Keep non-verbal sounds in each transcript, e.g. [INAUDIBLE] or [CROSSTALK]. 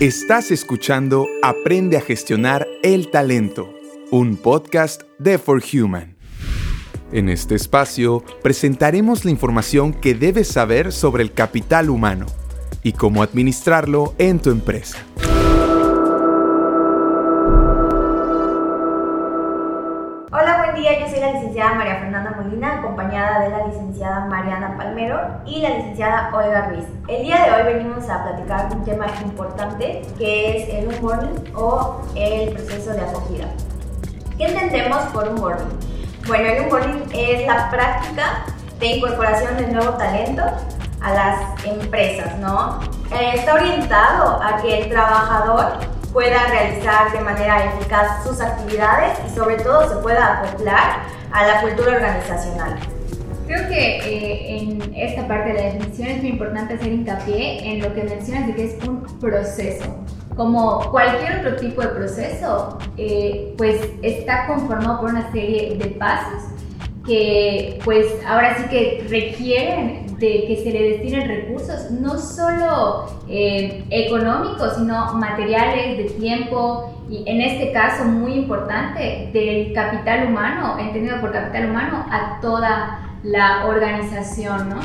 Estás escuchando Aprende a gestionar el talento, un podcast de For Human. En este espacio presentaremos la información que debes saber sobre el capital humano y cómo administrarlo en tu empresa. Y la licenciada Olga Ruiz. El día de hoy venimos a platicar un tema importante que es el onboarding o el proceso de acogida. ¿Qué entendemos por onboarding? Bueno, el onboarding es la práctica de incorporación de nuevo talento a las empresas, ¿no? Eh, está orientado a que el trabajador pueda realizar de manera eficaz sus actividades y sobre todo se pueda acoplar a la cultura organizacional. Creo que eh, en esta parte de la definición es muy importante hacer hincapié en lo que mencionas de que es un proceso. Como cualquier otro tipo de proceso, eh, pues está conformado por una serie de pasos que pues ahora sí que requieren de que se le destinen recursos, no solo eh, económicos, sino materiales, de tiempo y en este caso muy importante del capital humano, entendido por capital humano, a toda la organización, ¿no?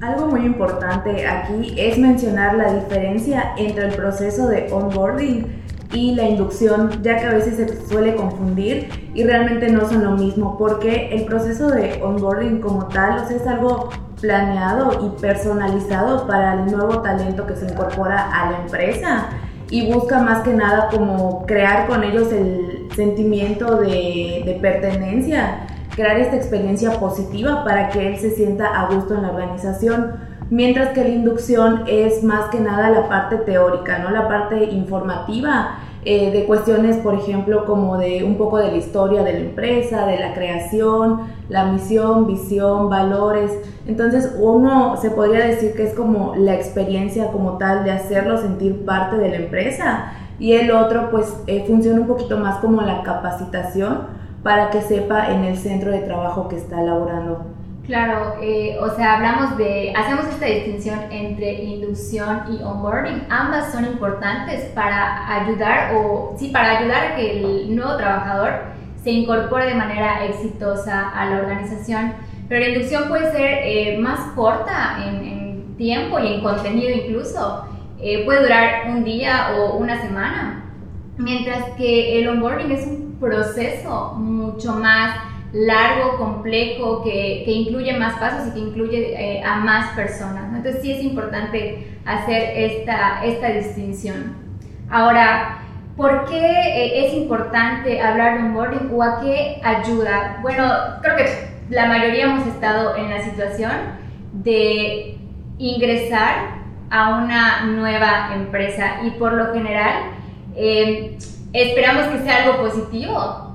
Algo muy importante aquí es mencionar la diferencia entre el proceso de onboarding y la inducción, ya que a veces se suele confundir y realmente no son lo mismo, porque el proceso de onboarding como tal es algo planeado y personalizado para el nuevo talento que se incorpora a la empresa y busca más que nada como crear con ellos el sentimiento de, pertenencia, crear esta experiencia positiva para que él se sienta a gusto en la organización mientras que la inducción es más que nada la parte teórica, ¿no? La parte informativa eh, de cuestiones, por ejemplo, como de un poco de la historia de la empresa, de la creación, la misión, visión, valores. Entonces uno se podría decir que es como la experiencia como tal de hacerlo sentir parte de la empresa y el otro pues eh, funciona un poquito más como la capacitación para que sepa en el centro de trabajo que está elaborando. Claro, eh, o sea, hablamos de, hacemos esta distinción entre inducción y onboarding. Ambas son importantes para ayudar o sí, para ayudar a que el nuevo trabajador se incorpore de manera exitosa a la organización. Pero la inducción puede ser eh, más corta en, tiempo y en contenido incluso. Eh, puede durar un día o una semana. Mientras que el onboarding es un proceso mucho más largo, complejo, que, que, incluye más pasos y que incluye eh, a más personas. Entonces sí es importante hacer esta, esta distinción. Ahora, ¿por qué eh, es importante hablar de onboarding o a qué ayuda? Bueno, creo que la mayoría hemos estado en la situación de ingresar a una nueva empresa y por lo general eh, esperamos que sea algo positivo,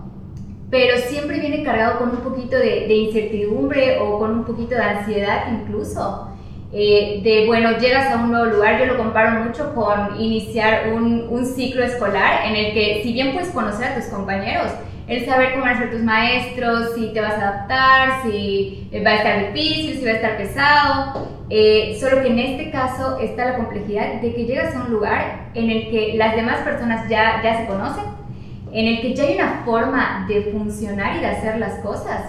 pero siempre viene cargado con un poquito de, incertidumbre o con un poquito de ansiedad incluso. Eh, de, bueno, llegas a un nuevo lugar, yo lo comparo mucho con iniciar un, un, ciclo escolar en el que si bien puedes conocer a tus compañeros, el saber cómo van a ser tus maestros, si te vas a adaptar, si va a estar difícil, si va a estar pesado, eh, solo que en este caso está la complejidad de que llegas a un lugar en el que las demás personas ya, ya se conocen, en el que ya hay una forma de funcionar y de hacer las cosas.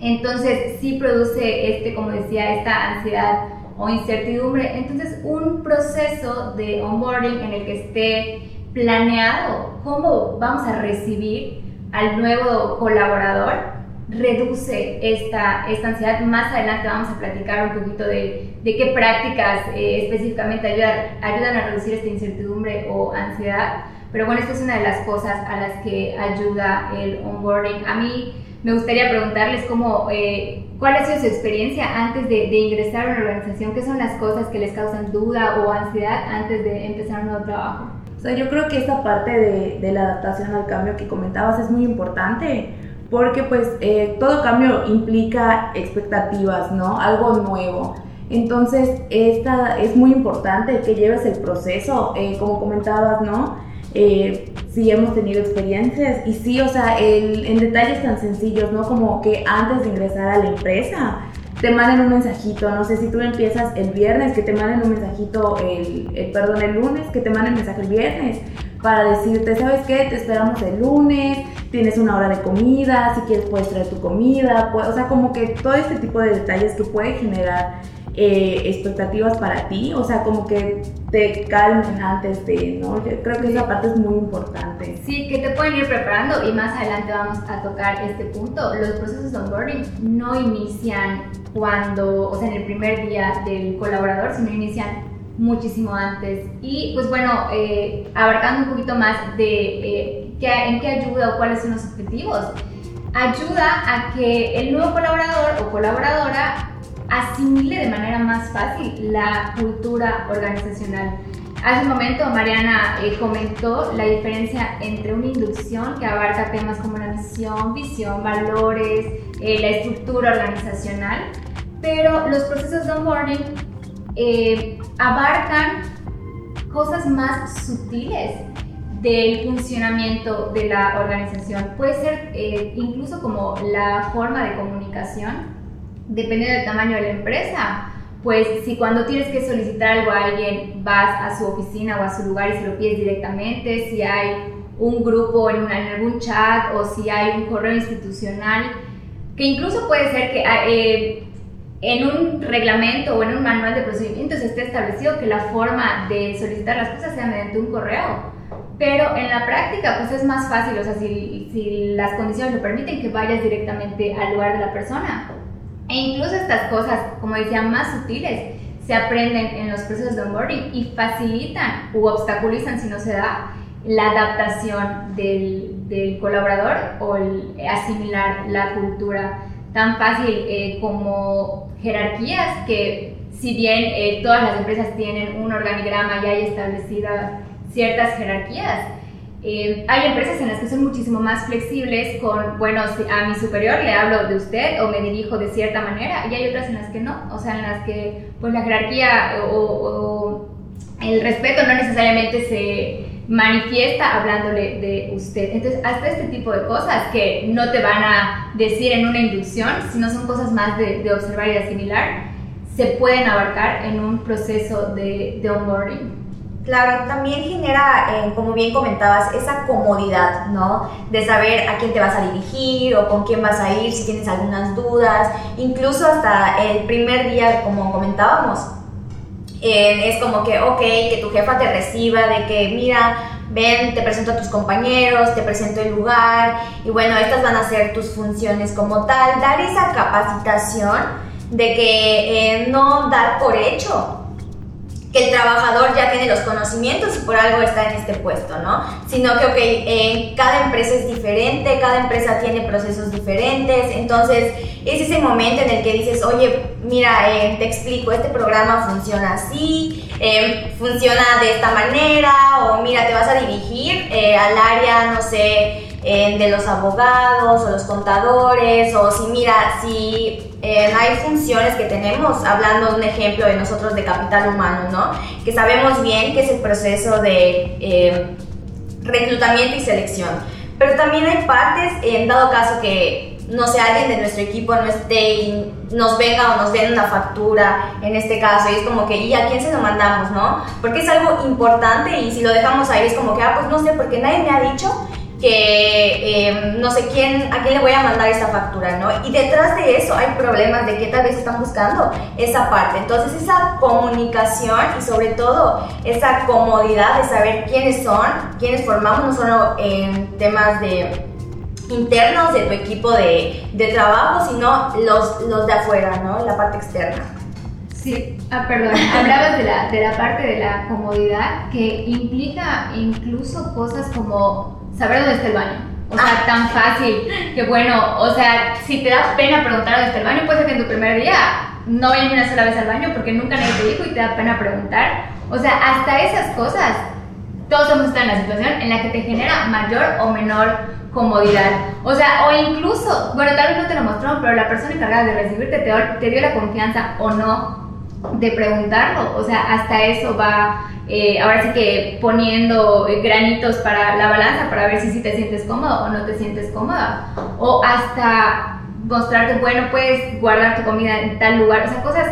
Entonces sí produce, este, como decía, esta ansiedad o incertidumbre. Entonces un proceso de onboarding en el que esté planeado cómo vamos a recibir al nuevo colaborador reduce esta, esta ansiedad. Más adelante vamos a platicar un poquito de, de qué prácticas eh, específicamente ayudan, ayudan a reducir esta incertidumbre o ansiedad. Pero bueno, esta es una de las cosas a las que ayuda el onboarding. A mí me gustaría preguntarles cómo, eh, cuál ha sido su experiencia antes de, ingresar a una organización, qué son las cosas que les causan duda o ansiedad antes de empezar un nuevo trabajo. O sea, yo creo que esta parte de, de la adaptación al cambio que comentabas es muy importante porque pues eh, todo cambio implica expectativas, ¿no? Algo nuevo. Entonces, esta es muy importante que lleves el proceso, eh, como comentabas, ¿no? eh, sí hemos tenido experiencias y sí, o sea, el, en detalles tan sencillos, ¿no? Como que antes de ingresar a la empresa, te manden un mensajito, no sé si tú empiezas el viernes, que te manden un mensajito, el, el perdón, el lunes, que te manden mensaje el viernes para decirte, ¿sabes qué? Te esperamos el lunes, tienes una hora de comida, si quieres puedes traer tu comida, o sea, como que todo este tipo de detalles que puede generar eh, expectativas para ti, o sea, como que te calmen antes de, ¿no? Yo creo que esa parte es muy importante. Sí, que te pueden ir preparando y más adelante vamos a tocar este punto. Los procesos de onboarding no inician cuando, o sea, en el primer día del colaborador, sino inician muchísimo antes. Y pues bueno, eh, abarcando un poquito más de eh, qué, en qué ayuda o cuáles son los objetivos, ayuda a que el nuevo colaborador o colaboradora asimile de manera más fácil la cultura organizacional. Hace un momento Mariana eh, comentó la diferencia entre una inducción que abarca temas como la misión, visión, valores, la estructura organizacional, pero los procesos de onboarding abarcan cosas más sutiles del funcionamiento de la organización. Puede ser eh, incluso como la forma de comunicación, dependiendo del tamaño de la empresa. Pues si cuando tienes que solicitar algo a alguien vas a su oficina o a su lugar y se lo pides directamente, si hay un grupo en, algún chat o si hay un correo institucional, que incluso puede ser que eh, en un reglamento o en un manual de procedimientos esté establecido que la forma de solicitar las cosas sea mediante un correo. Pero en la práctica, pues es más fácil, o sea, si, si las condiciones lo permiten, que vayas directamente al lugar de la persona. E incluso estas cosas, como decía, más sutiles, se aprenden en los procesos de onboarding y facilitan u obstaculizan, si no se da, la adaptación del, del colaborador o el asimilar la cultura tan fácil eh, como jerarquías que si bien eh, todas las empresas tienen un organigrama y hay establecidas ciertas jerarquías, eh, hay empresas en las que son muchísimo más flexibles con, bueno, a mi superior le hablo de usted o me dirijo de cierta manera y hay otras en las que no, o sea, en las que pues la jerarquía o el respeto no necesariamente se manifiesta hablándole de usted. Entonces, hasta este tipo de cosas que no te van a decir en una inducción, sino son cosas más de, observar y asimilar, se pueden abarcar en un proceso de, de onboarding. Claro, también genera, eh, como bien comentabas, esa comodidad, ¿no? De saber a quién te vas a dirigir o con quién vas a ir, si tienes algunas dudas, incluso hasta el primer día, como comentábamos, es como que, ok, que tu jefa te reciba, de que, mira, ven, te presento a tus compañeros, te presento el lugar, y bueno, estas van a ser tus funciones como tal, dar esa capacitación de que eh, no dar por hecho que el trabajador ya tiene los conocimientos y por algo está en este puesto, ¿no? Sino que, ok, en cada empresa es diferente, cada empresa tiene procesos diferentes, entonces es ese momento en el que dices, oye, mira, eh, te explico, este programa funciona así, eh, funciona de esta manera, o mira, te vas a dirigir eh, al área, no sé, de los abogados o los contadores, o si mira, si hay funciones que tenemos, hablando de un ejemplo de nosotros de capital humano, ¿no? Que sabemos bien que es el proceso de reclutamiento y selección. Pero también hay partes, en dado caso que no sé, alguien de nuestro equipo no esté y nos venga o nos den una factura en este caso y es como que, ¿y a quién se lo mandamos, no? Porque es algo importante y si lo dejamos ahí es como que, ah, pues no sé, porque nadie me ha dicho que em, no sé quién, a quién le voy a mandar esta factura, ¿no? Y detrás de eso hay problemas de que tal vez están buscando esa parte. Entonces esa comunicación y sobre todo esa comodidad de saber quiénes son, quiénes formamos, no solo en temas de internos de tu equipo de, de trabajo, sino los, los de afuera, ¿no? La parte externa. Sí, ah, perdón, hablabas de la, de la parte de la comodidad que implica incluso cosas como saber dónde está el baño. O sea, ah. tan fácil que bueno, o sea, si te da pena preguntar dónde está el baño, puede ser que en tu primer día no vayas una sola vez al baño porque nunca nadie te dijo y te da pena preguntar. O sea, hasta esas cosas, todos hemos estado en la situación en la que te genera mayor o menor comodidad. O sea, o incluso, bueno, tal vez no te lo mostró, pero la persona encargada de recibirte te, dio la confianza o no de preguntarlo. O sea, hasta eso va, eh, ahora sí que poniendo granitos para la balanza para ver si, si te sientes cómodo o no te sientes cómoda. O hasta mostrarte, bueno, puedes guardar tu comida en tal lugar, o sea, cosas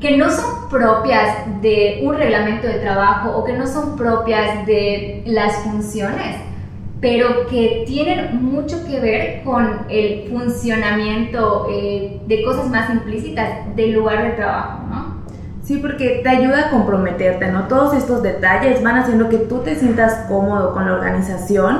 que no son propias de un reglamento de trabajo o que no son propias de las funciones, pero que tienen mucho que ver con el funcionamiento eh, de cosas más implícitas del lugar de trabajo, ¿no? Sí, porque te ayuda a comprometerte, ¿no? Todos estos detalles van haciendo que tú te sientas cómodo con la organización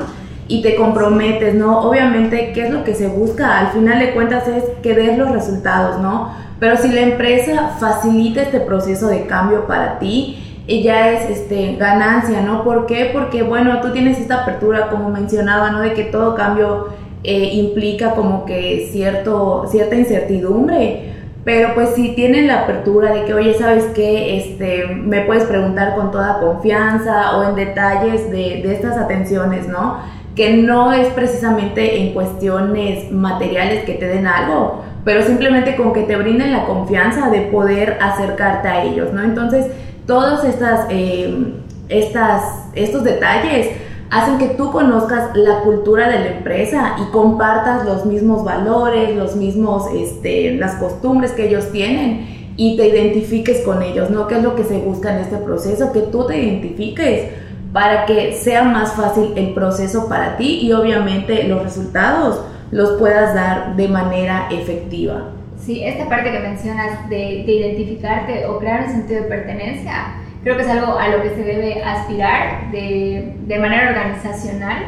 y te comprometes, ¿no? Obviamente, ¿qué es lo que se busca? Al final de cuentas es que des los resultados, ¿no? Pero si la empresa facilita este proceso de cambio para ti, ya es este, ganancia, ¿no? ¿Por qué? Porque, bueno, tú tienes esta apertura, como mencionaba, ¿no? De que todo cambio eh, implica como que cierto, cierta incertidumbre. Pero pues si tienen la apertura de que, oye, ¿sabes qué? Este, me puedes preguntar con toda confianza o en detalles de, estas atenciones, ¿no? Que no es precisamente en cuestiones materiales que te den algo, pero simplemente con que te brinden la confianza de poder acercarte a ellos, ¿no? Entonces, todos estas, eh, estas, estos detalles hacen que tú conozcas la cultura de la empresa y compartas los mismos valores, los mismos, este, las costumbres que ellos tienen y te identifiques con ellos, ¿no? ¿Qué es lo que se busca en este proceso? Que tú te identifiques para que sea más fácil el proceso para ti y obviamente los resultados los puedas dar de manera efectiva. Sí, esta parte que mencionas de, de, identificarte o crear un sentido de pertenencia, creo que es algo a lo que se debe aspirar de, de manera organizacional,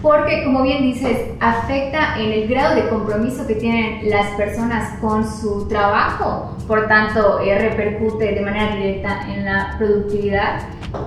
porque como bien dices, afecta en el grado de compromiso que tienen las personas con su trabajo, por tanto eh, repercute de manera directa en la productividad,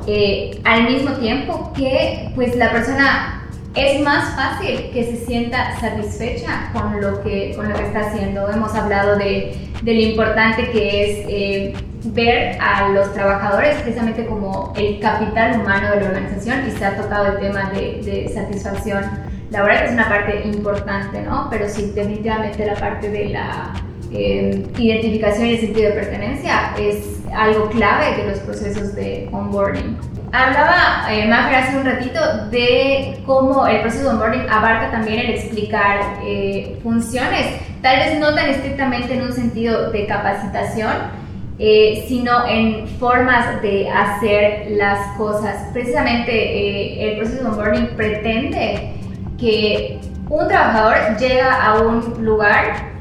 eh, al mismo tiempo que pues la persona es más fácil que se sienta satisfecha con lo que, con lo que está haciendo. Hemos hablado de, de lo importante que es eh, ver a los trabajadores precisamente como el capital humano de la organización y se ha tocado el tema de, satisfacción laboral, que es una parte importante, ¿no? Pero sí, definitivamente la parte de la eh, identificación y el sentido de pertenencia es algo clave de los procesos de onboarding. Hablaba eh, hace un ratito de cómo el proceso de onboarding abarca también el explicar eh, funciones, tal vez no tan estrictamente en un sentido de capacitación, eh, sino en formas de hacer las cosas. Precisamente eh, el proceso de onboarding pretende que un trabajador llega a un lugar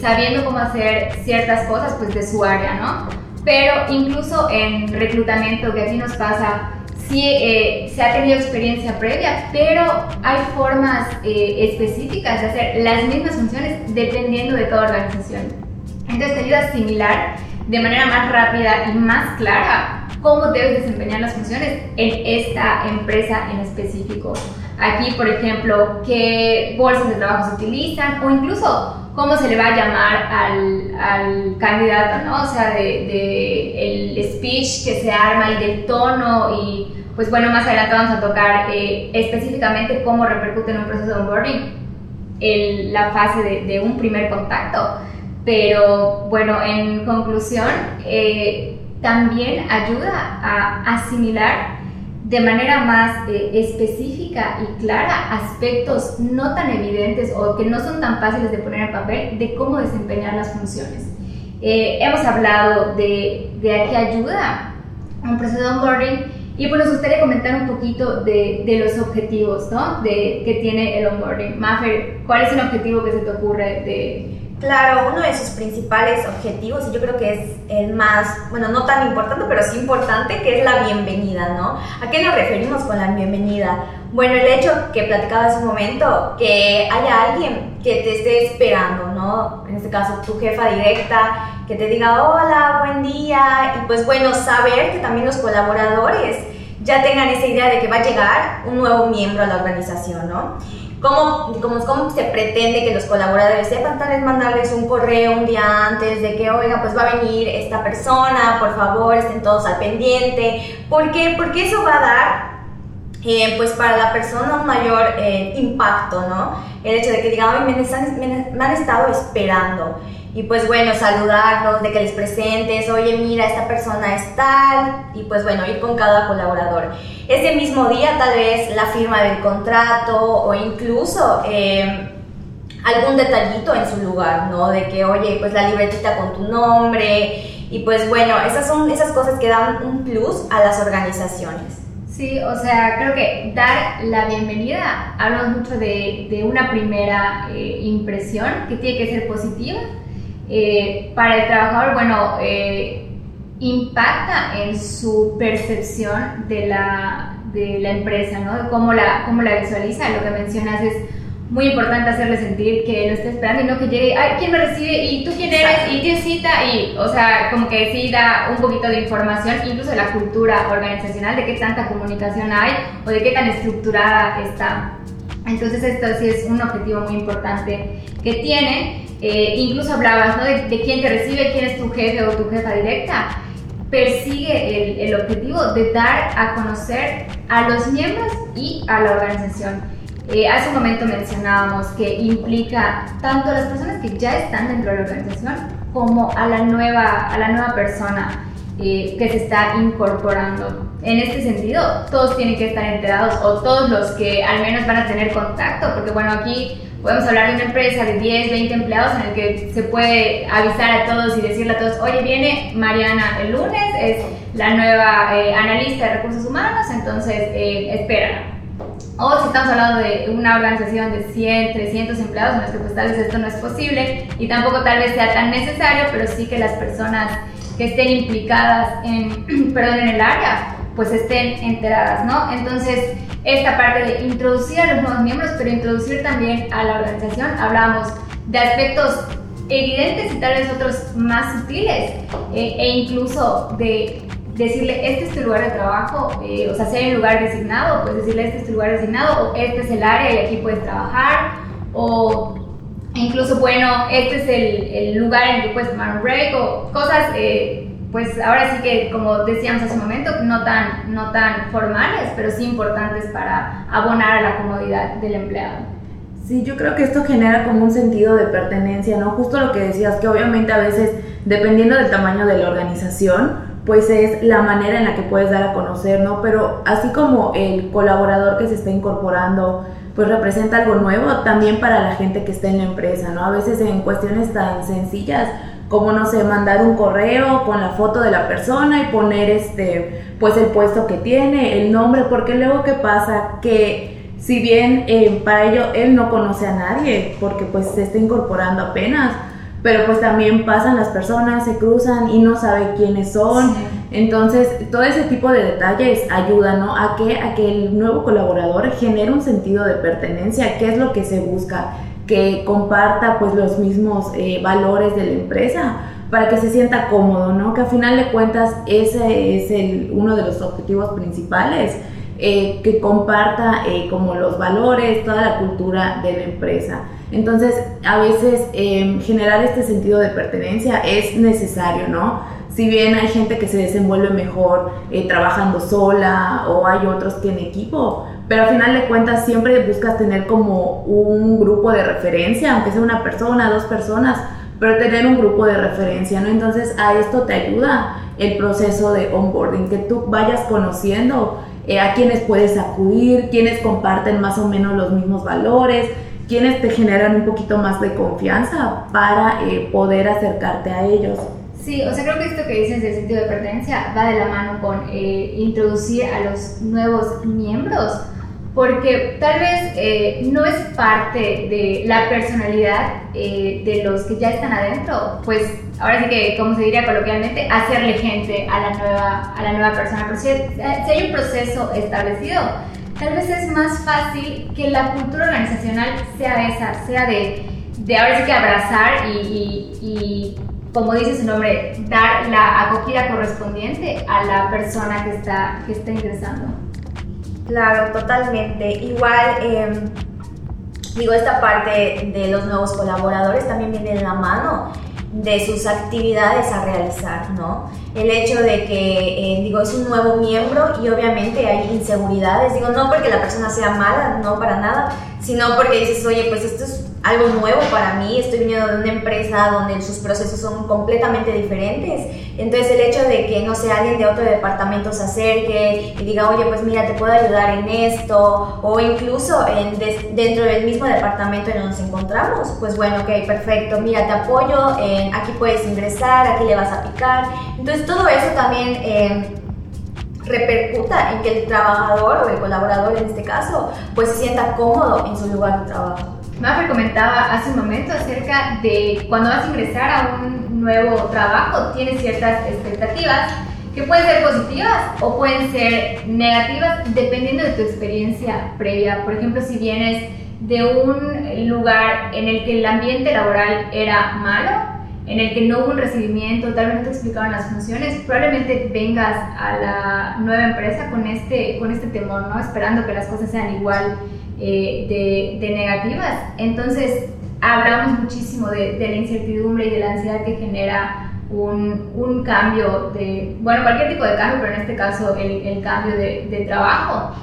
sabiendo cómo hacer ciertas cosas pues, de su área, ¿no? pero incluso en reclutamiento, que aquí nos pasa, sí eh, se ha tenido experiencia previa, pero hay formas eh, específicas de hacer las mismas funciones dependiendo de toda organización. Entonces te ayuda a asimilar de manera más rápida y más clara cómo debes desempeñar las funciones en esta empresa en específico. Aquí, por ejemplo, qué bolsas de trabajo se utilizan o incluso cómo se le va a llamar al, al candidato, ¿no? O sea, de, el speech que se arma y del tono y pues bueno, más adelante vamos a tocar eh, específicamente cómo repercute en un proceso de onboarding el, la fase de, un primer contacto. Pero bueno, en conclusión, eh, también ayuda a asimilar de manera más eh, específica y clara aspectos no tan evidentes o que no son tan fáciles de poner en papel de cómo desempeñar las funciones. Eh, hemos hablado de, de qué ayuda un proceso de onboarding y pues nos gustaría comentar un poquito de, de los objetivos ¿no? de, que tiene el onboarding. Maffer, ¿cuál es el objetivo que se te ocurre de, Claro, uno de sus principales objetivos, y yo creo que es el más, bueno, no tan importante, pero sí importante, que es la bienvenida, ¿no? ¿A qué nos referimos con la bienvenida? Bueno, el hecho que platicaba hace un momento, que haya alguien que te esté esperando, ¿no? En este caso, tu jefa directa, que te diga, hola, buen día, y pues bueno, saber que también los colaboradores ya tengan esa idea de que va a llegar un nuevo miembro a la organización, ¿no? ¿Cómo, cómo, cómo se pretende que los colaboradores sepan? Tal vez mandarles un correo un día antes de que, oiga, pues va a venir esta persona, por favor, estén todos al pendiente. ¿Por qué? Porque eso va a dar, eh, pues para la persona un mayor eh, impacto, ¿no? El hecho de que digan, me, me, han estado esperando y pues bueno, saludarlos, de que les presentes, oye, mira, esta persona es tal, y pues bueno, ir con cada colaborador. Ese mismo día tal vez la firma del contrato o incluso eh, algún detallito en su lugar, ¿no? De que, oye, pues la libretita con tu nombre y pues bueno, esas son esas cosas que dan un plus a las organizaciones. Sí, o sea, creo que dar la bienvenida, hablamos mucho de, de una primera eh, impresión que tiene que ser positiva. Eh, para el trabajador, bueno, eh, impacta en su percepción de la, de la empresa, ¿no? cómo la, cómo la visualiza. Lo que mencionas es muy importante hacerle sentir que lo está esperando y no que llegue, ay, ¿quién me recibe? ¿Y tú quién eres? ¿Y tienes cita? Y, o sea, como que sí da un poquito de información, incluso de la cultura organizacional, de qué tanta comunicación hay o de qué tan estructurada está. Entonces esto sí es un objetivo muy importante que tiene. Eh, incluso hablabas de, de, quién te recibe, quién es tu jefe o tu jefa directa. Persigue el, el objetivo de dar a conocer a los miembros y a la organización eh, hace un momento mencionábamos que implica tanto a las personas que ya están dentro de la organización como a la nueva, a la nueva persona eh, que se está incorporando. En este sentido, todos tienen que estar enterados o todos los que al menos van a tener contacto, porque bueno, aquí podemos hablar de una empresa de 10, 20 empleados en el que se puede avisar a todos y decirle a todos, oye, viene Mariana el lunes, es la nueva eh, analista de recursos humanos, entonces eh, espera o si estamos hablando de una organización de 100, 300 empleados, en los que pues tal vez esto no es posible y tampoco tal vez sea tan necesario, pero sí que las personas que estén implicadas en, [CLEARS THROAT] perdón, en el área pues estén enteradas, ¿no? Entonces, esta parte de introducir a los nuevos miembros, pero introducir también a la organización, hablamos de aspectos evidentes y tal vez otros más sutiles eh, e incluso de decirle, este es tu lugar de trabajo, eh, o sea, si hay un lugar designado, pues decirle, este es tu lugar designado, o este es el área y aquí puedes trabajar, o incluso, bueno, este es el, el lugar en el que puedes tomar un break, o cosas, eh, pues ahora sí que, como decíamos hace un momento, no tan, no tan formales, pero sí importantes para abonar a la comodidad del empleado. Sí, yo creo que esto genera como un sentido de pertenencia, ¿no? Justo lo que decías, que obviamente a veces, dependiendo del tamaño de la organización, pues es la manera en la que puedes dar a conocer, ¿no? Pero así como el colaborador que se está incorporando, pues representa algo nuevo también para la gente que está en la empresa, ¿no? A veces en cuestiones tan sencillas como, no sé, mandar un correo con la foto de la persona y poner este, pues el puesto que tiene, el nombre, porque luego qué pasa que si bien eh, para ello él no conoce a nadie, porque pues se está incorporando apenas, pero pues también pasan las personas, se cruzan y no sabe quiénes son. Entonces, todo ese tipo de detalles ayuda, ¿no? A que, a que el nuevo colaborador genere un sentido de pertenencia, qué es lo que se busca, que comparta pues los mismos eh, valores de la empresa para que se sienta cómodo, ¿no? Que a final de cuentas ese es el, uno de los objetivos principales, eh, que comparta eh, como los valores, toda la cultura de la empresa. Entonces, a veces em, generar este sentido de pertenencia es necesario, ¿no? Si bien hay gente que se desenvuelve mejor trabajando sola o hay otros que en equipo, pero al final de cuentas siempre buscas tener como un grupo de referencia, aunque sea una persona, dos personas, pero tener un grupo de referencia, ¿no? Entonces a esto te ayuda el proceso de onboarding, que tú vayas conociendo eh, a quienes puedes acudir, quienes comparten más o menos los mismos valores, quienes te generan un poquito más de confianza para eh, poder acercarte a ellos. Sí, o sea, creo que esto que dices del sentido de pertenencia va de la mano con eh, introducir a los nuevos miembros, porque tal vez eh, no es parte de la personalidad de los que ya están adentro, pues ahora sí que, como se diría coloquialmente, hacerle gente a la nueva, a la nueva persona, pero si hay un proceso establecido, tal vez es más fácil que la cultura organizacional sea esa, sea de, de ahora sí que abrazar y, y, como dice su nombre, dar la acogida correspondiente a la persona que está, que está ingresando. Claro, totalmente. Igual, em, digo, esta parte de los nuevos colaboradores también viene en la mano de sus actividades a realizar, ¿no? el hecho de que, eh, digo, es un nuevo miembro y obviamente hay inseguridades, digo, no porque la persona sea mala, no para nada, sino porque dices, oye, pues esto es algo nuevo para mí, estoy viniendo de una empresa donde sus procesos son completamente diferentes, entonces el hecho de que, no sé, alguien de otro departamento se acerque y diga, oye, pues mira, te puedo ayudar en esto, o incluso en, dentro del mismo departamento en donde nos encontramos, pues bueno, ok, perfecto, mira, te apoyo, aquí puedes ingresar, aquí le vas a picar, entonces todo eso también... Eh, repercuta en que el trabajador o el colaborador en este caso pues se sienta cómodo en su lugar de trabajo. Mafer comentaba hace un momento acerca de cuando vas a ingresar a un nuevo trabajo, tienes ciertas expectativas que pueden ser positivas o pueden ser negativas dependiendo de tu experiencia previa. Por ejemplo, si vienes de un lugar en el que el ambiente laboral era malo, en el que no hubo un recibimiento, tal vez no te explicaban las funciones, probablemente vengas a la nueva empresa con este, con este temor, ¿no? Esperando que las cosas sean igual eh, de, negativas. Entonces, hablamos muchísimo de, la incertidumbre y de la ansiedad que genera un, un, cambio de, bueno, cualquier tipo de cambio, pero en este caso el, el cambio de, de trabajo.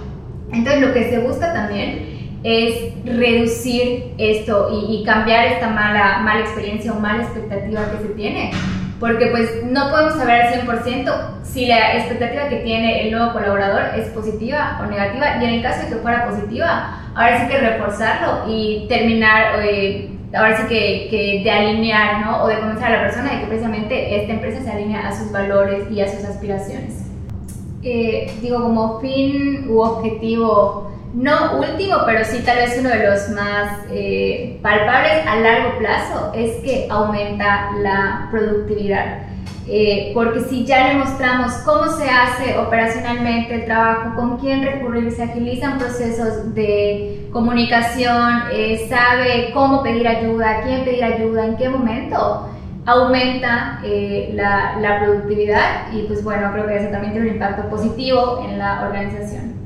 Entonces, lo que se busca también es reducir esto y, cambiar esta mala, mala experiencia o mala expectativa que se tiene. Porque pues no podemos saber al 100% si la expectativa que tiene el nuevo colaborador es positiva o negativa. Y en el caso de que fuera positiva, ahora sí que reforzarlo y terminar, eh, ahora sí que, que, de alinear, ¿no? O de convencer a la persona de que precisamente esta empresa se alinea a sus valores y a sus aspiraciones. Eh, digo, como fin u objetivo no último, pero sí tal vez uno de los más eh, palpables a largo plazo, es que aumenta la productividad. Eh, porque si ya le mostramos cómo se hace operacionalmente el trabajo, con quién recurrir, se agilizan procesos de comunicación, eh, sabe cómo pedir ayuda, quién pedir ayuda, en qué momento, aumenta la, la productividad y pues bueno, creo que eso también tiene un impacto positivo en la organización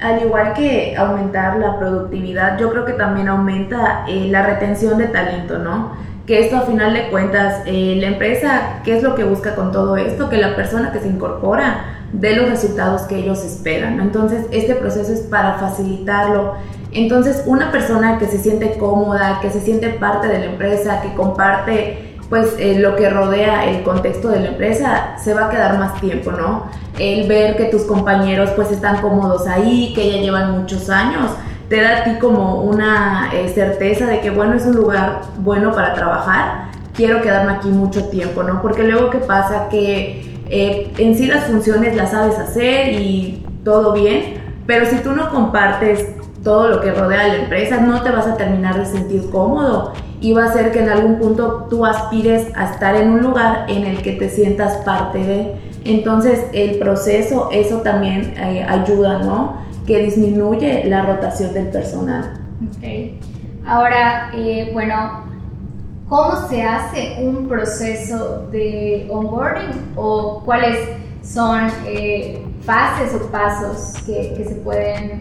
al igual que aumentar la productividad, yo creo que también aumenta eh, la retención de talento, ¿no? Que esto a final de cuentas, eh, la empresa, ¿qué es lo que busca con todo esto? Que la persona que se incorpora dé los resultados que ellos esperan. Entonces, este proceso es para facilitarlo. Entonces, una persona que se siente cómoda, que se siente parte de la empresa, que comparte pues eh, lo que rodea el contexto de la empresa se va a quedar más tiempo, ¿no? El ver que tus compañeros pues están cómodos ahí, que ya llevan muchos años, te da a ti como una eh, certeza de que bueno, es un lugar bueno para trabajar, quiero quedarme aquí mucho tiempo, ¿no? Porque luego qué pasa que eh, en sí las funciones las sabes hacer y todo bien, pero si tú no compartes todo lo que rodea la empresa, no te vas a terminar de sentir cómodo y va a ser que en algún punto tú aspires a estar en un lugar en el que te sientas parte de. Entonces el proceso, eso también eh, ayuda, ¿no? Que disminuye la rotación del personal. Okay. Ahora, eh, bueno, ¿cómo se hace un proceso de onboarding o cuáles son eh, fases o pasos que, que se pueden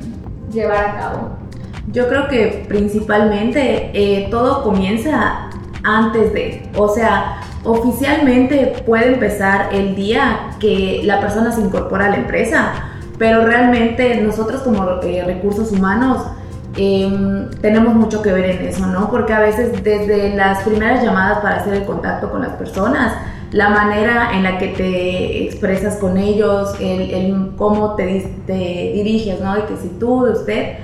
llevar a cabo? Yo creo que principalmente eh, todo comienza antes de, o sea, oficialmente puede empezar el día que la persona se incorpora a la empresa, pero realmente nosotros como eh, recursos humanos em, tenemos mucho que ver en eso, ¿no? Porque a veces desde las primeras llamadas para hacer el contacto con las personas, la manera en la que te expresas con ellos, el, cómo te, te, diriges, ¿no? De que si tú, de usted,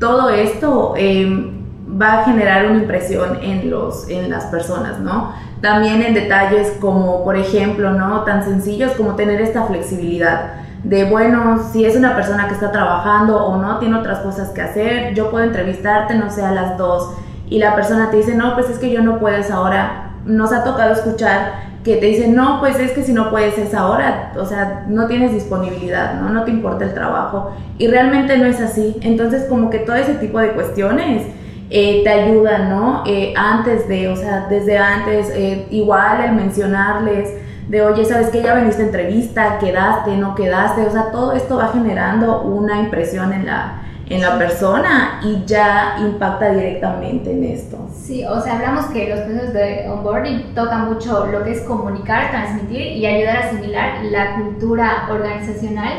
todo esto eh, va a generar una impresión en, los, en las personas, ¿no? También en detalles como, por ejemplo, ¿no? Tan sencillos como tener esta flexibilidad de, bueno, si es una persona que está trabajando o no, tiene otras cosas que hacer, yo puedo entrevistarte, no sé, a las dos, y la persona te dice, no, pues es que yo no puedes ahora. Nos ha tocado escuchar que te dicen, no, pues es que si no puedes es ahora, o sea, no tienes disponibilidad, ¿no? No te importa el trabajo. Y realmente no es así. Entonces, como que todo ese tipo de cuestiones eh, te ayudan, ¿no? Eh, antes de, o sea, desde antes, eh, igual el mencionarles de, oye, ¿sabes que Ya veniste a entrevista, quedaste, no quedaste, o sea, todo esto va generando una impresión en la, en la persona y ya impacta directamente en esto. Sí, o sea, hablamos que los procesos de onboarding tocan mucho lo que es comunicar, transmitir y ayudar a asimilar la cultura organizacional.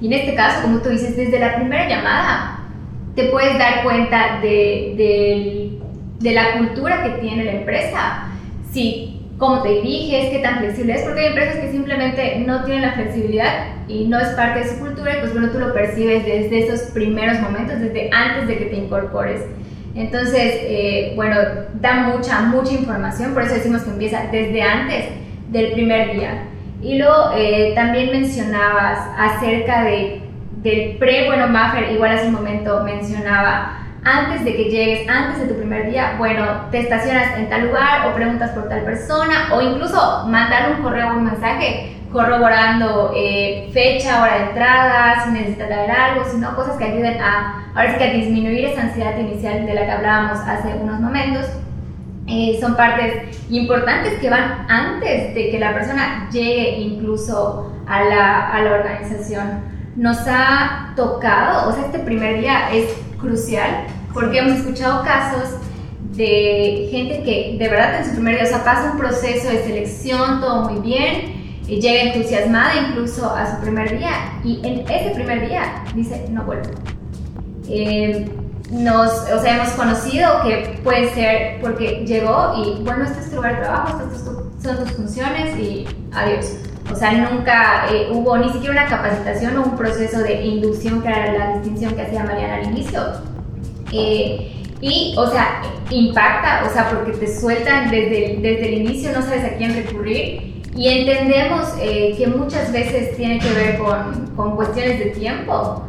Y en este caso, como tú dices, desde la primera llamada te puedes dar cuenta de, de, de la cultura que tiene la empresa. Sí, cómo te diriges, qué tan flexible es, porque hay empresas que simplemente no tienen la flexibilidad y no es parte de su cultura y pues bueno, tú lo percibes desde esos primeros momentos, desde antes de que te incorpores. Entonces, eh, bueno, da mucha, mucha información, por eso decimos que empieza desde antes del primer día. Y luego eh, también mencionabas acerca de, del pre, bueno, Maffer igual hace un momento mencionaba antes de que llegues, antes de tu primer día, bueno, te estacionas en tal lugar o preguntas por tal persona o incluso mandar un correo o un mensaje corroborando eh, fecha, hora de entrada, si necesitas traer algo, sino cosas que ayuden a, ahora sí que a disminuir esa ansiedad inicial de la que hablábamos hace unos momentos. Eh, son partes importantes que van antes de que la persona llegue incluso a la, a la organización. Nos ha tocado, o sea, este primer día es crucial porque hemos escuchado casos de gente que de verdad en su primer día, o sea, pasa un proceso de selección, todo muy bien, y llega entusiasmada incluso a su primer día y en ese primer día dice, no vuelvo. Eh, nos, o sea, hemos conocido que puede ser porque llegó y bueno, este es tu lugar de trabajo, estas son tus funciones y adiós. O sea, nunca eh, hubo ni siquiera una capacitación o un proceso de inducción, que era la distinción que hacía Mariana al inicio eh, y, o sea, impacta, o sea, porque te sueltan desde, desde el inicio, no sabes a quién recurrir. Y entendemos eh, que muchas veces tiene que ver con, con, cuestiones de tiempo,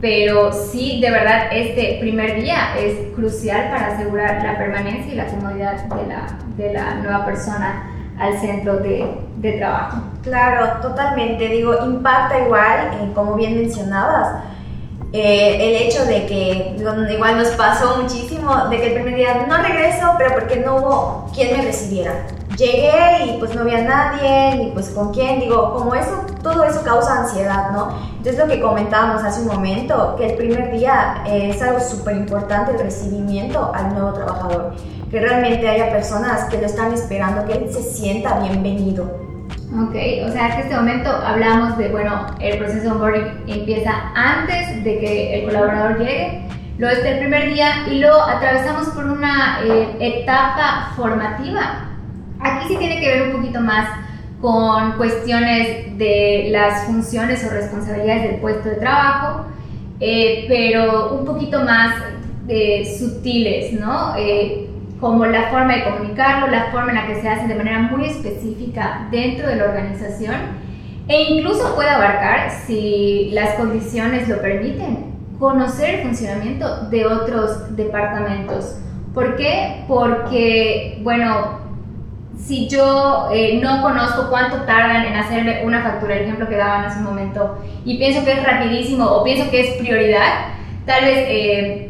pero sí, de verdad, este primer día es crucial para asegurar la permanencia y la comodidad de la, de la nueva persona al centro de, de, trabajo. Claro, totalmente. Digo, impacta igual, eh, como bien mencionabas eh, el hecho de que igual nos pasó muchísimo, de que el primer día no regreso, pero porque no hubo quien me recibiera. Llegué y pues no había nadie, y pues con quién, digo, como eso, todo eso causa ansiedad, ¿no? Entonces lo que comentábamos hace un momento, que el primer día es algo súper importante el recibimiento al nuevo trabajador, que realmente haya personas que lo están esperando, que él se sienta bienvenido, Ok, o sea que este momento hablamos de, bueno, el proceso de onboarding empieza antes de que el colaborador llegue, luego está el primer día y luego atravesamos por una eh, etapa formativa. Aquí sí tiene que ver un poquito más con cuestiones de las funciones o responsabilidades del puesto de trabajo, eh, pero un poquito más eh, sutiles, ¿no? Como la forma de comunicarlo, la forma en la que se hace de manera muy específica dentro de la organización e incluso puede abarcar, si las condiciones lo permiten, conocer el funcionamiento de otros departamentos. ¿Por qué? Porque, bueno, si yo eh, no conozco cuánto tardan en hacerme una factura, el ejemplo que daban hace un momento, y pienso que es rapidísimo o pienso que es prioridad, tal vez eh,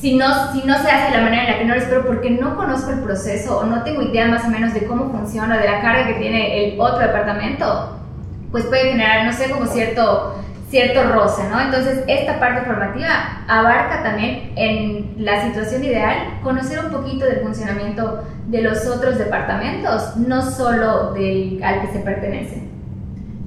si no, si no se hace de la manera en la que no lo espero porque no conozco el proceso o no tengo idea más o menos de cómo funciona, de la carga que tiene el otro departamento, pues puede generar, no sé, como cierto, cierto roce, ¿no? Entonces, esta parte formativa abarca también en la situación ideal conocer un poquito del funcionamiento de los otros departamentos, no solo del al que se pertenece.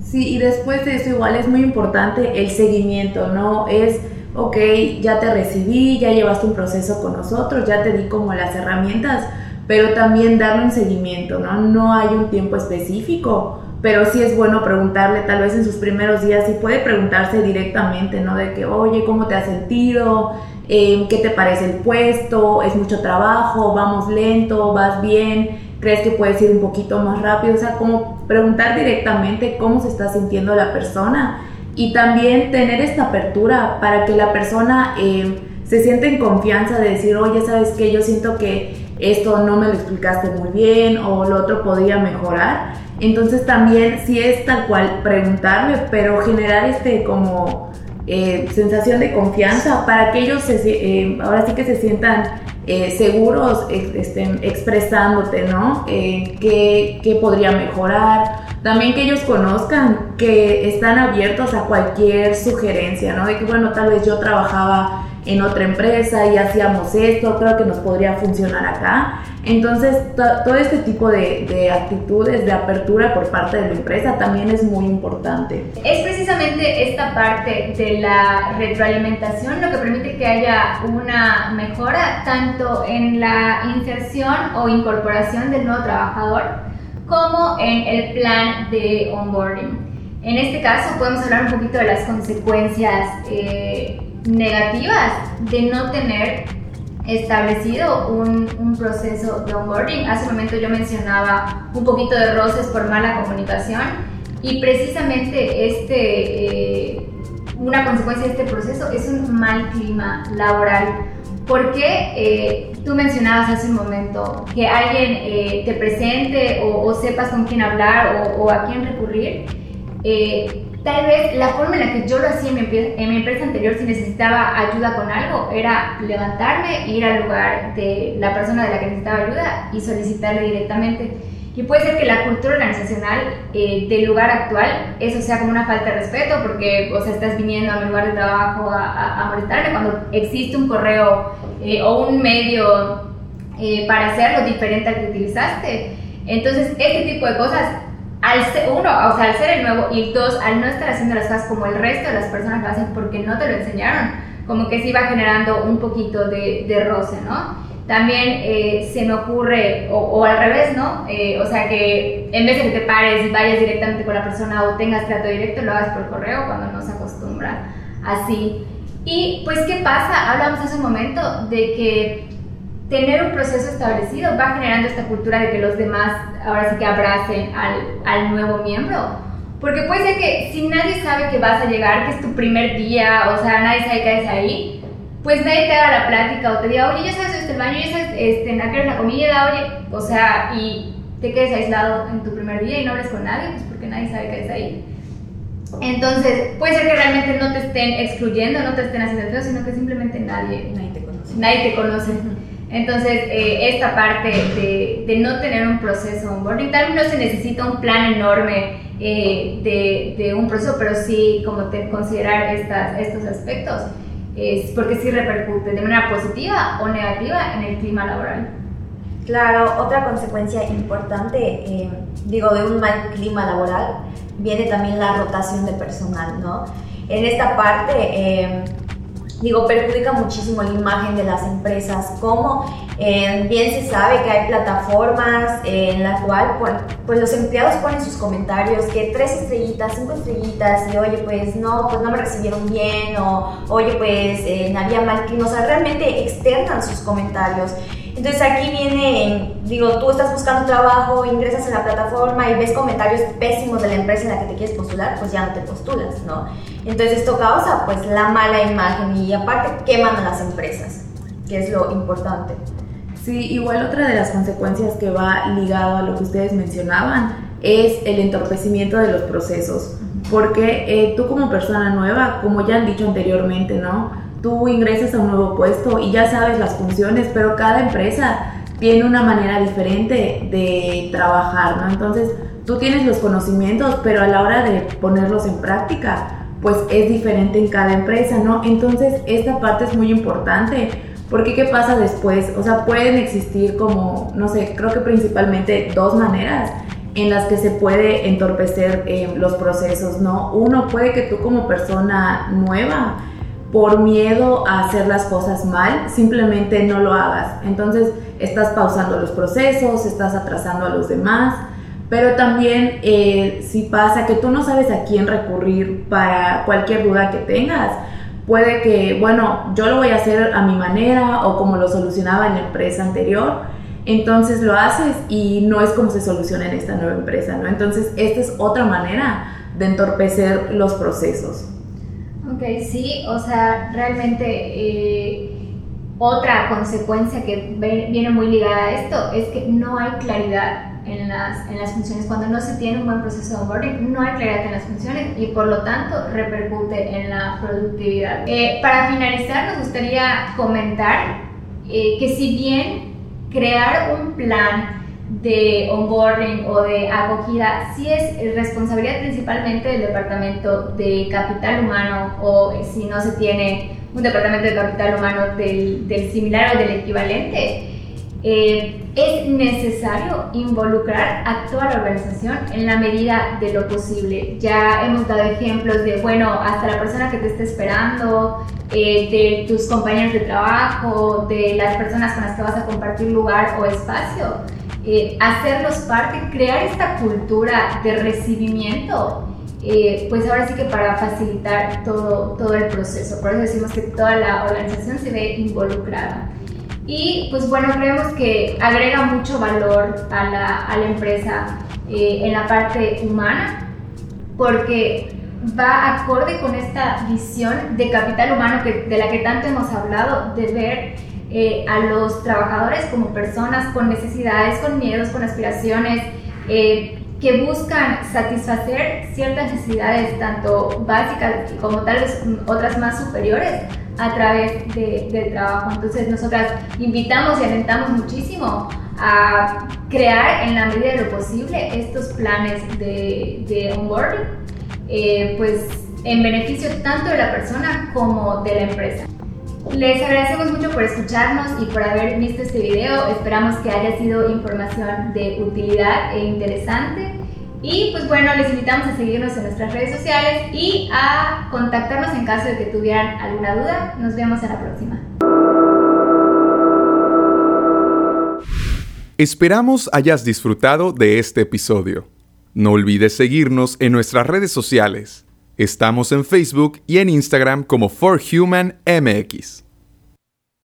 Sí, y después de eso igual es muy importante el seguimiento, ¿no? Es ok, ya te recibí, ya llevaste un proceso con nosotros, ya te di como las herramientas, pero también darle un seguimiento, ¿no? No hay un tiempo específico, pero sí es bueno preguntarle tal vez en sus primeros días, y puede preguntarse directamente, ¿no? De que, oye, ¿cómo te has sentido? Eh, ¿Qué te parece el puesto? ¿Es mucho trabajo? ¿Vamos lento? ¿Vas bien? ¿Crees que puedes ir un poquito más rápido? O sea, como preguntar directamente cómo se está sintiendo la persona y también tener esta apertura para que la persona eh, se sienta en confianza de decir, oye, ¿sabes qué? Yo siento que esto no me lo explicaste muy bien o lo otro podría mejorar. Entonces también si es tal cual preguntarle, pero generar este como eh, sensación de confianza para que ellos eh, ahora sí que se sientan seguros estén expresándote, ¿no? ¿qué, ¿Qué podría mejorar? También que ellos conozcan que están abiertos a cualquier sugerencia, ¿no? De que, bueno, tal vez yo trabajaba en otra empresa y hacíamos esto, creo que nos podría funcionar acá. Entonces, todo este tipo de, de, actitudes de apertura por parte de la empresa también es muy importante. Es precisamente esta parte de la retroalimentación lo que permite que haya una mejora tanto en la inserción o incorporación del nuevo trabajador como en el plan de onboarding. En este caso podemos hablar un poquito de las consecuencias eh, negativas de no tener establecido un, un, proceso de onboarding. Hace un momento yo mencionaba un poquito de roces por mala comunicación y precisamente este, eh, una consecuencia de este proceso es un mal clima laboral. Porque eh, tú mencionabas hace un momento que alguien te presente o, sepas con quién hablar o, a quién recurrir eh, tal vez la forma en la que yo lo hacía en mi, empresa, anterior, si necesitaba ayuda con algo, era levantarme, ir al lugar de la persona de la que necesitaba ayuda y solicitarle directamente. Y puede ser que la cultura organizacional eh, del lugar actual, eso sea como una falta de respeto, porque o sea, estás viniendo a mi lugar de trabajo a, molestarme cuando existe un correo eh, o un medio para hacerlo diferente al que utilizaste. Entonces, este tipo de cosas al ser, uno, o sea, al ser el nuevo y dos, al no estar haciendo las cosas como el resto de las personas lo hacen porque no te lo enseñaron, como que se iba generando un poquito de, de roce, ¿no? También eh, se me ocurre, o, al revés, ¿no? Eh, o sea, que en vez de que te pares y vayas directamente con la persona o tengas trato directo, lo hagas por correo cuando no se acostumbra así. Y pues, ¿qué pasa? Hablamos hace un momento de que tener un proceso establecido va generando esta cultura de que los demás ahora sí que abracen al, al nuevo miembro. Porque puede ser que si nadie sabe que vas a llegar, que es tu primer día, o sea, nadie sabe que eres ahí, pues nadie te haga la plática o te diga, oye, ya sabes este baño, ya sabes este, la comida, oye, o sea, y te quedes aislado en tu primer día y no hables con nadie, pues porque nadie sabe que eres ahí. Entonces, puede ser que realmente no te estén excluyendo, no te estén haciendo feo, sino que simplemente nadie, nadie te conoce. Nadie te conoce. Entonces, eh, esta parte de, de, no tener un proceso onboarding, tal vez no se necesita un plan enorme eh, de, de, un proceso, pero sí como te, considerar estas, estos aspectos, es porque sí repercute de manera positiva o negativa en el clima laboral. Claro, otra consecuencia importante, eh, digo, de un mal clima laboral, viene también la rotación de personal, ¿no? En esta parte digo, perjudica muchísimo la imagen de las empresas, como eh, bien se sabe que hay plataformas eh, en las cuales pues, pues, los empleados ponen sus comentarios, que tres estrellitas, cinco estrellitas, y oye, pues no, pues no me recibieron bien, o oye, pues eh, había mal clima, o sea, realmente externan sus comentarios. Entonces aquí viene, digo, tú estás buscando trabajo, ingresas en la plataforma y ves comentarios pésimos de la empresa en la que te quieres postular, pues ya no te postulas, ¿no? Entonces esto causa pues la mala imagen y aparte queman a las empresas, que es lo importante. Sí, igual otra de las consecuencias que va ligado a lo que ustedes mencionaban es el entorpecimiento de los procesos, porque eh, tú como persona nueva, como ya han dicho anteriormente, ¿no? Tú ingresas a un nuevo puesto y ya sabes las funciones, pero cada empresa tiene una manera diferente de trabajar, ¿no? Entonces, tú tienes los conocimientos, pero a la hora de ponerlos en práctica, pues es diferente en cada empresa, ¿no? Entonces, esta parte es muy importante. Porque qué pasa después? O sea, pueden existir como, no sé, creo que principalmente dos maneras en las que se puede entorpecer eh, los procesos, ¿no? Uno puede que tú como persona nueva, por miedo a hacer las cosas mal, simplemente no lo hagas. Entonces estás pausando los procesos, estás atrasando a los demás pero también eh, si pasa que tú no sabes a quién recurrir para cualquier duda que tengas, puede que, bueno, yo lo voy a hacer a mi manera o como lo solucionaba en la empresa anterior, entonces lo haces y no es como se soluciona en esta nueva empresa, ¿no? Entonces, esta es otra manera de entorpecer los procesos. Ok, sí, o sea, realmente eh, otra consecuencia que viene muy ligada a esto es que no hay claridad en las, en las funciones. Cuando no se tiene un buen proceso de onboarding, no hay claridad en las funciones y por lo tanto repercute en la productividad. Eh, para finalizar, nos gustaría comentar eh, que si bien crear un plan de onboarding o de acogida sí es responsabilidad principalmente del departamento de capital humano o si no se tiene un departamento de capital humano del, del similar o del equivalente, eh, es necesario involucrar a toda la organización en la medida de lo posible. Ya hemos dado ejemplos de, bueno, hasta la persona que te está esperando, eh, de tus compañeros de trabajo, de las personas con las que vas a compartir lugar o espacio. Eh, hacerlos parte, crear esta cultura de recibimiento eh, pues ahora sí que para facilitar todo, todo el proceso. Por eso decimos que toda la organización se ve involucrada. Y pues bueno, creemos que agrega mucho valor a la, a la empresa eh, en la parte humana, porque va acorde con esta visión de capital humano que, de la que tanto hemos hablado, de ver eh, a los trabajadores como personas con necesidades, con miedos, con aspiraciones, eh, que buscan satisfacer ciertas necesidades, tanto básicas como tal vez otras más superiores, a través de, del trabajo. Entonces nosotras invitamos y alentamos muchísimo a crear en la medida de lo posible estos planes de, de onboarding, eh, pues en beneficio tanto de la persona como de la empresa. Les agradecemos mucho por escucharnos y por haber visto este video. Esperamos que haya sido información de utilidad e interesante. Y pues bueno, les invitamos a seguirnos en nuestras redes sociales y a contactarnos en caso de que tuvieran alguna duda. Nos vemos en la próxima. Esperamos hayas disfrutado de este episodio. No olvides seguirnos en nuestras redes sociales. Estamos en Facebook y en Instagram como ForHumanMX.